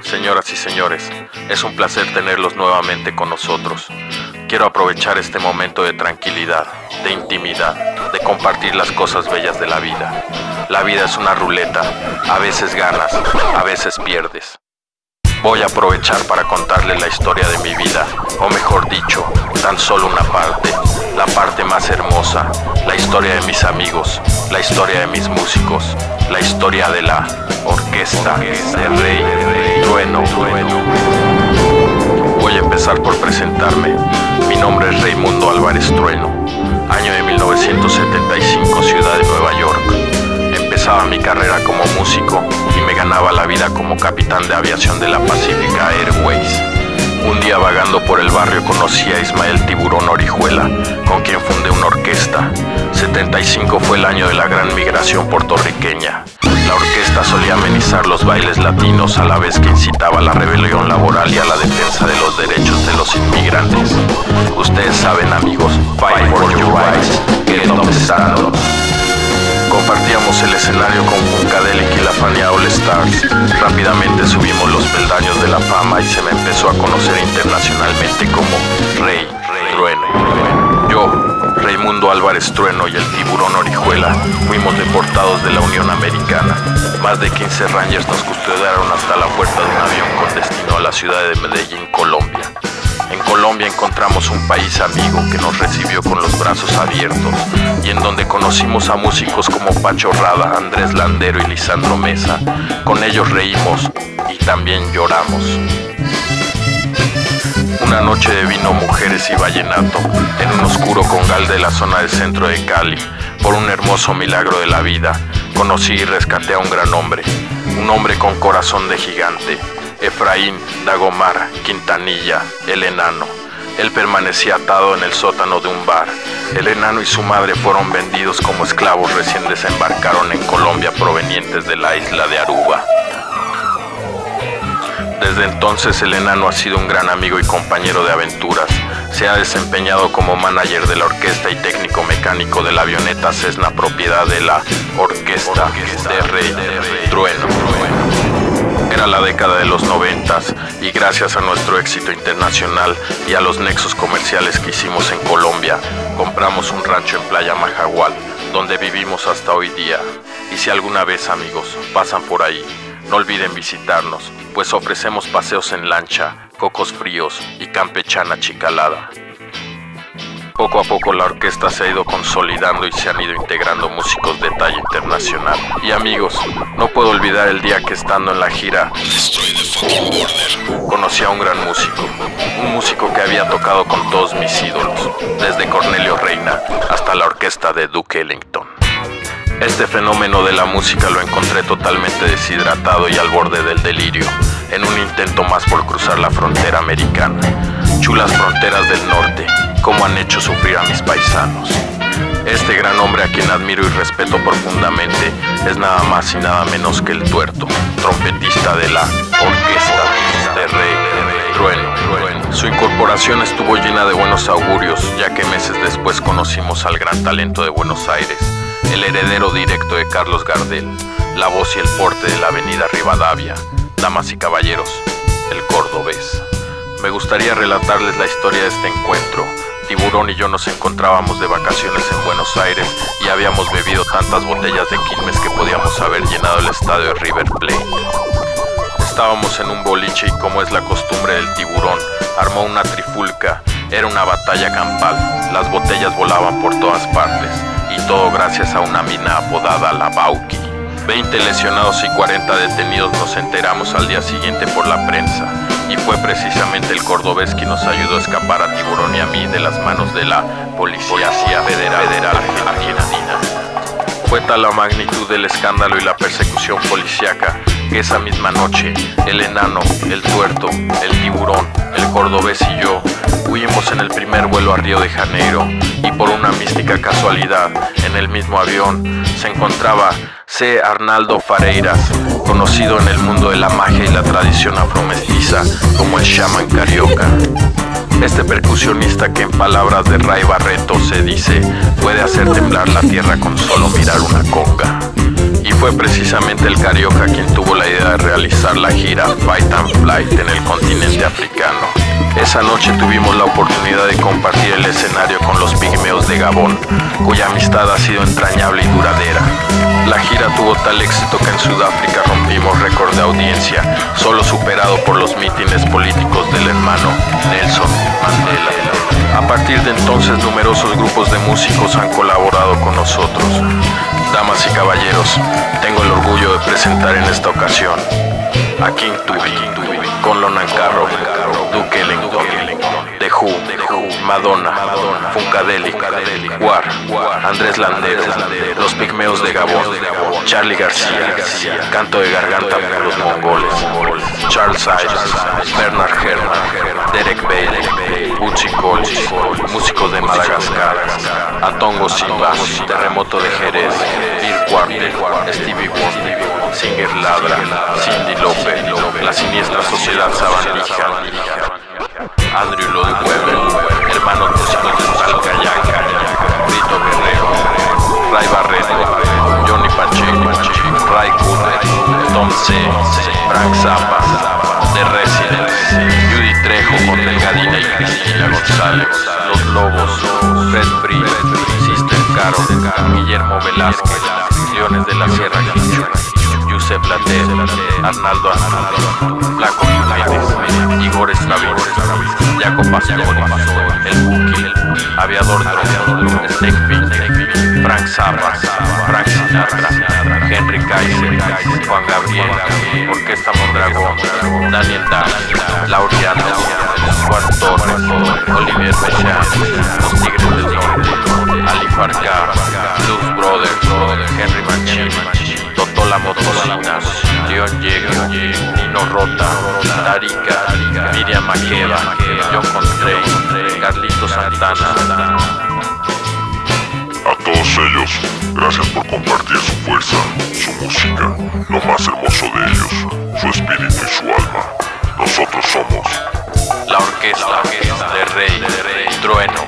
Señoras y señores, es un placer tenerlos nuevamente con nosotros. Quiero aprovechar este momento de tranquilidad, de intimidad, de compartir las cosas bellas de la vida. La vida es una ruleta, a veces ganas, a veces pierdes. Voy a aprovechar para contarles la historia de mi vida, o mejor dicho, tan solo una parte, la parte más hermosa, la historia de mis amigos, la historia de mis músicos, la historia de la orquesta de Rey Trueno. Voy a empezar por presentarme. Mi nombre es Raimundo Álvarez Trueno, año de 1975, ciudad de Nueva York. Empezaba mi carrera como músico y me ganaba la vida como capitán de aviación de la Pacifica Airways. Un día vagando por el barrio conocí a Ismael Tiburón Orijuela, con quien fundé una orquesta. 75 fue el año de la gran migración puertorriqueña. La orquesta solía amenizar los bailes latinos a la vez que incitaba a la rebelión laboral y a la defensa de los derechos de los inmigrantes. Ustedes saben amigos, fight for your rights, get up el escenario con Funkadelic y la Fania All Stars. Rápidamente subimos los peldaños de la fama y se me empezó a conocer internacionalmente como Rey, Rey Trueno. Yo, Raimundo Álvarez Trueno y el tiburón Orijuela fuimos deportados de la Unión Americana. Más de 15 Rangers nos custodiaron hasta la puerta de un avión con destino a la ciudad de Medellín, Colombia. En Colombia encontramos un país amigo que nos recibió con los brazos abiertos y en donde conocimos a músicos como Pacho Rada, Andrés Landero y Lisandro Mesa. Con ellos reímos y también lloramos. Una noche de vino, mujeres y vallenato en un oscuro congal de la zona del centro de Cali. Por un hermoso milagro de la vida, conocí y rescaté a un gran hombre, un hombre con corazón de gigante, Efraín Dagomar Quintanilla, el enano. Él permanecía atado en el sótano de un bar. El enano y su madre fueron vendidos como esclavos recién desembarcaron en Colombia provenientes de la isla de Aruba. Desde entonces el enano ha sido un gran amigo y compañero de aventuras. Se ha desempeñado como manager de la orquesta y técnico mecánico de la avioneta Cessna propiedad de la Orquesta de Rey Trueno. Era la década de los noventas y gracias a nuestro éxito internacional y a los nexos comerciales que hicimos en Colombia, compramos un rancho en Playa Majagual, donde vivimos hasta hoy día. Y si alguna vez amigos pasan por ahí, no olviden visitarnos, pues ofrecemos paseos en lancha, cocos fríos y campechana chicalada. Poco a poco la orquesta se ha ido consolidando y se han ido integrando músicos de talla internacional. Y amigos, no puedo olvidar el día que estando en la gira conocí a un gran músico, un músico que había tocado con todos mis ídolos, desde Cornelio Reina hasta la orquesta de Duke Ellington. Este fenómeno de la música lo encontré totalmente deshidratado y al borde del delirio, en un intento más por cruzar la frontera americana. Chulas fronteras del norte, como han hecho sufrir a mis paisanos. Este gran hombre a quien admiro y respeto profundamente es nada más y nada menos que el tuerto, trompetista de la orquesta de Rey Trueno. Su incorporación estuvo llena de buenos augurios, ya que meses después conocimos al gran talento de Buenos Aires, el heredero directo de Carlos Gardel, la voz y el porte de la avenida Rivadavia, damas y caballeros, el cordobés. Me gustaría relatarles la historia de este encuentro. Tiburón y yo nos encontrábamos de vacaciones en Buenos Aires y habíamos bebido tantas botellas de Quilmes que podíamos haber llenado el estadio de River Plate. Estábamos en un boliche y como es la costumbre del tiburón, armó una trifulca. Era una batalla campal. Las botellas volaban por todas partes y todo gracias a una mina apodada La Bauki. 20 lesionados y 40 detenidos nos enteramos al día siguiente por la prensa y fue precisamente el cordobés quien nos ayudó a escapar a Tiburón y a mí de las manos de la Policía Federal, Federal Argentina. Fue tal la magnitud del escándalo y la persecución policíaca que esa misma noche el enano, el tuerto, el tiburón, el cordobés y yo huimos en el primer vuelo a Río de Janeiro y por una mística casualidad en el mismo avión se encontraba C. Arnaldo Fareiras, conocido en el mundo de la magia y la tradición afromestiza como el shaman carioca. Este percusionista que en palabras de Ray Barreto se dice puede hacer temblar la tierra con solo mirar una conga. Y fue precisamente el Carioca quien tuvo la idea de realizar la gira Fight and Flight en el continente africano. Esa noche tuvimos la oportunidad de compartir el escenario con los pigmeos de Gabón, cuya amistad ha sido entrañable y duradera. La gira tuvo tal éxito que en Sudáfrica rompimos récord de audiencia, solo superado por los mítines políticos del hermano Nelson Mandela. A partir de entonces numerosos grupos de músicos han colaborado con nosotros. Damas y caballeros, tengo el orgullo de presentar en esta ocasión a King Tubi, con Lonan Carro, Duke Ellington, The Who, Madonna, Funkadelic, War, Andrés Landero, Los Pigmeos de Gabón, Charlie García, Canto de Garganta por los Mongoles, Charles Sayers, Bernard Herrmann, Derek Bailey, Uchi Colchi, músicos de Madagascar, Atongo Simba, Terremoto de Jerez, Bill Quarter, Stevie Wonder, Singer Labra, Cindy López, La Siniestra Sociedad Sabandija, Andrew Lloyd Webber, hermanos músicos de Salcayaca, Rito Guerrero, Ray Barreto, Johnny Pacheco, Ray Cooper, Tom C, Frank Zappa, The Residents, González, Los Lobos, Fred Free, Sister Caro, Guillermo Velázquez, Leones de la Sierra Yusef Later, Arnaldo Arnaldo, Blanco Jiménez, Igor Estravino, Jaco Pastori, El Buki, Aviador Snake Frank Zappa, Frank Sinatra, Juan Gabriel, Orquesta Mondragón, Daniel Dash, Laureano, Juan Torres, Olivier Mechan, Los Tigres del Norte, Ali Farca, Blues Brothers, Henry Mancini, Totola Motocina, Leon Jäger, Nino Rota, Tarika, Miriam Makeba, John Coltrane, Carlito Santana. Ellos, gracias por compartir su fuerza, su música, lo más hermoso de ellos, su espíritu y su alma. Nosotros somos La orquesta de Rey, Trueno,